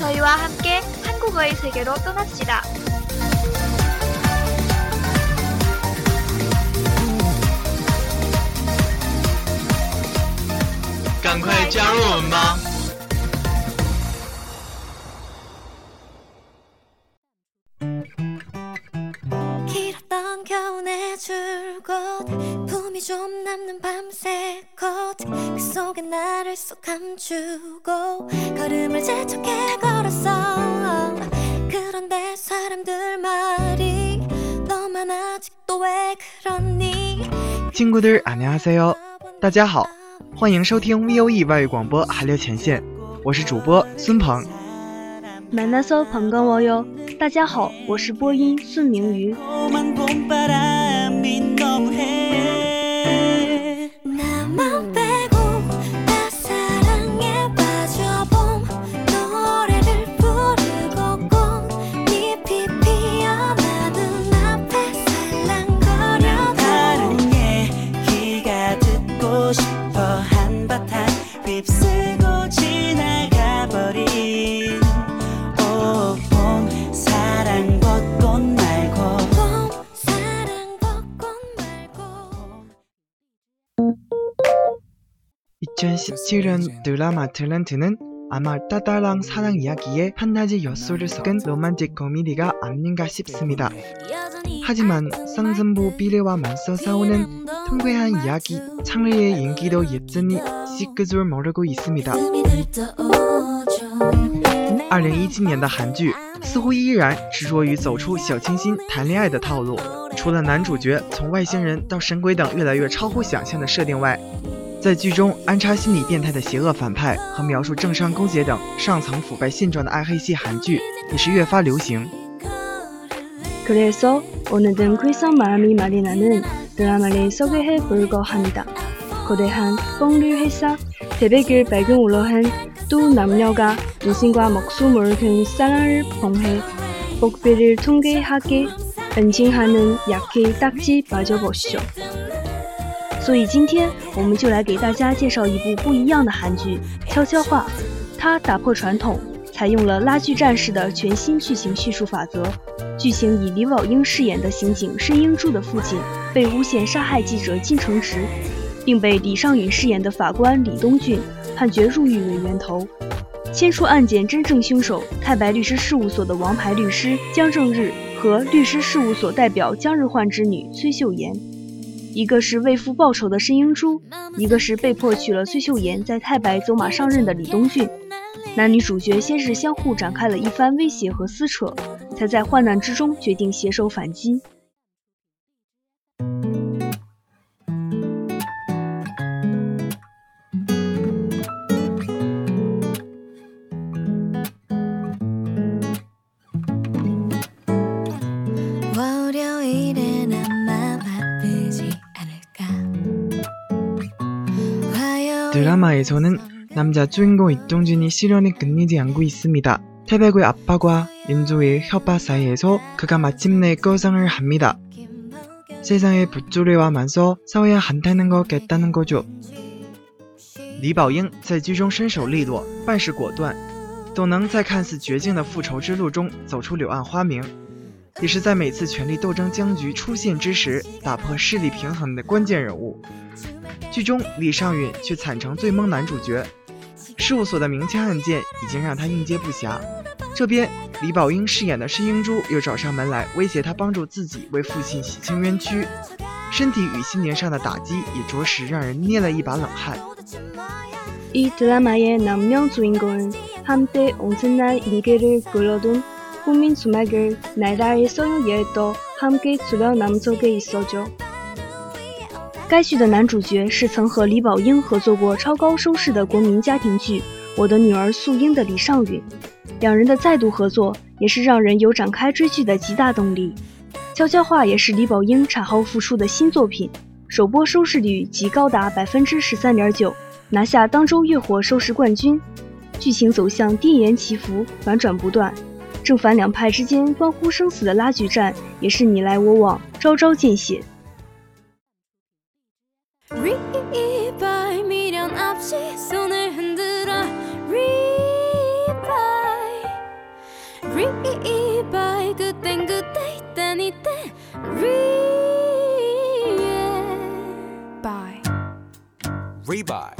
저희와 함께 한국어의 세계로 떠납시다. 길었던 겨운의 줄곧 품이 좀 남는 밤새 컷그 속에 나를 쏙 감추고 걸음을 재촉해 걸었어 그런데 사람들 말이 너만 아직도 왜 그러니 亲故的안녕하세요，大家好，欢迎收听 VOE 外语广播韩流前线，我是主播孙鹏。 만나서 반가워요. 大家好，我是播音孙明瑜。 2017년 드라마 탤런트는 아마 따다랑 사랑 이야기에 한낮의 엿소를 섞은 로man틱 코미디가 아닌가 싶습니다. 하지만 상승부 비례와 맞서 싸우는 통쾌한 이야기 창리의 인기도 여전히 식을 줄 모르고 있습니다. 二零一七年的韩剧似乎依然执着于走出小清新谈恋爱的套路，除了男主角从外星人到神鬼等越来越超乎想象的设定外， 在剧中安插心理变态的邪恶反派和描述政商勾结等上层腐败现状的暗黑系韩剧也是越发流行。 그래서 오늘은 쾌성 마음이 많이 나는 드라마를 소개해 볼까 합니다. 거대한 뽕류 회사 대백을 배경으로 한 두 남녀가 인생과 목숨을 건 사랑을 봉해 복비를 통계하게恩情하는 약해 딱지 빠져보시죠. 所以今天我们就来给大家介绍一部不一样的韩剧《悄悄话》，它打破传统，采用了拉锯战式的全新剧情叙述法则。剧情以李宝英饰演的刑警申英柱的父亲被诬陷杀害记者金承植，并被李尚允饰演的法官李东俊判决入狱为源头。牵出案件真正凶手太白律师事务所的王牌律师江正日和律师事务所代表江日焕之女崔秀妍，一个是为父报仇的申英珠，一个是被迫娶了崔秀妍在太白走马上任的李东俊。男女主角先是相互展开了一番威胁和撕扯，才在患难之中决定携手反击。 드라마에서는 남자 주인공 이동준이 시련에 끝내지 않고 있습니다. 태백의 아빠와 민조의 협박 사이에서 그가 마침내 거상을 합니다. 세상에 붓조리와 많서 싸워야 한다는 거겠다는 거죠. 李宝英在剧中身手利落，办事果断，总能在看似绝境的复仇之路中走出柳暗花明， 也是在每次权力斗争僵局出现之时打破势力平衡的关键人物。剧中李尚允却惨成最懵男主角，事务所的明枪暗箭已经让他应接不暇。这边李宝英饰演的申英珠又找上门来威胁他帮助自己为父亲洗清冤屈，身体与心灵上的打击也着实让人捏了一把冷汗。 이 드라마의 남녀 주인공은 한때 엄청난 인기를 끌어둔 국민 수막을 나라의 소유예도 함께 수려 남속에 있어죠. 该剧的男主角是曾和李宝英合作过超高收视的国民家庭剧《我的女儿素英》的李尚允，两人的再度合作也是让人有展开追剧的极大动力。悄悄话也是李宝英产后复出的新作品，首播收视率即高达百分之十三点九。拿下当周月火收视冠军，剧情走向跌宕起伏，反转不断， 正反两派之间关乎生死的拉锯战也是你来我往，招招见血。Rebuy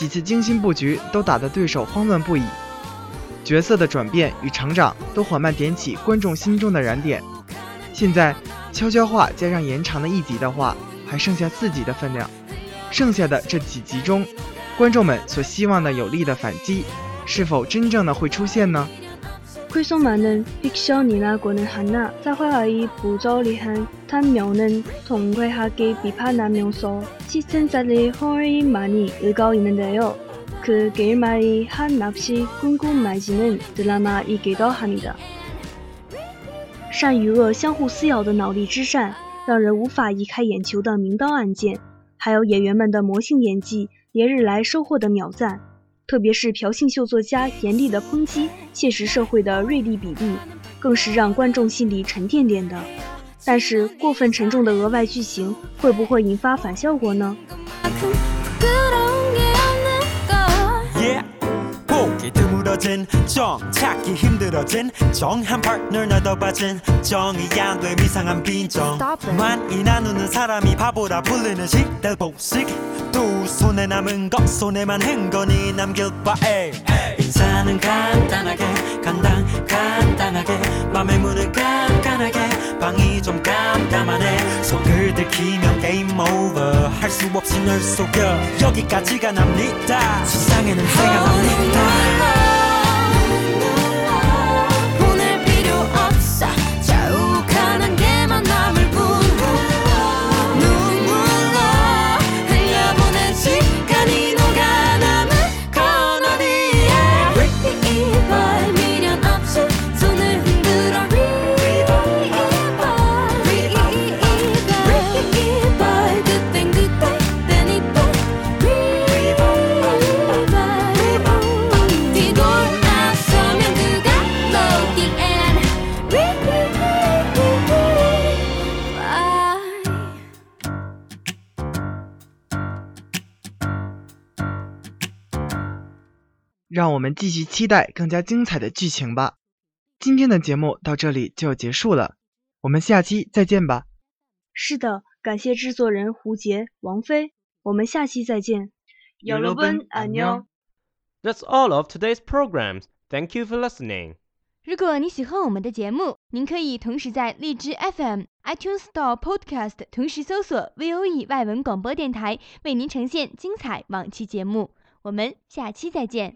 几次精心布局都打得对手慌乱不已，角色的转变与成长都缓慢点起观众心中的燃点。现在悄悄话加上延长的一集的话，还剩下四集的分量。剩下的这几集中，观众们所希望的有力的反击，是否真正的会出现呢？쿨소마는 픽션이나 고는 하나 사화의 부조리한 단면은 통쾌하게 비판하면서 시청자들의 호응이 많이 일고 있는데요. 그 결말이 한없이 궁금해지는 드라마이기도 합니다. 善与恶相互撕咬的脑力之战，让人无法移开眼球的明刀暗剑，还有演员们的魔性演技，连日来收获的秒赞。 特别是朴信秀作家严厉的抨击现实社会的锐利比例，更是让观众心里沉甸甸的。但是过分沉重的额外剧情会不会引发反效果呢？ 두 손에 남은 것 손에만 흥건히 남길 바에. 인사는 간단하게 간단 간단하게. 맘의 문을 깐깐하게 방이 좀 깜깜하네. 속을 들키면 게임 오버 할 수 없이 널 속여. 여기까지가 납니다. 세상에는 해가 어, 납니다. 어, 어. 让我们继续期待更加精彩的剧情吧。今天的节目到这里就要结束了，我们下期再见吧。是的，感谢制作人胡杰、王菲，我们下期再见。 여러분, 안녕. That's all of today's programs. Thank you for listening. 如果你喜欢我们的节目，您可以同时在荔枝 FM、iTunes Store Podcast 同时搜索 VOE 外文广播电台，为您呈现精彩往期节目。我们下期再见。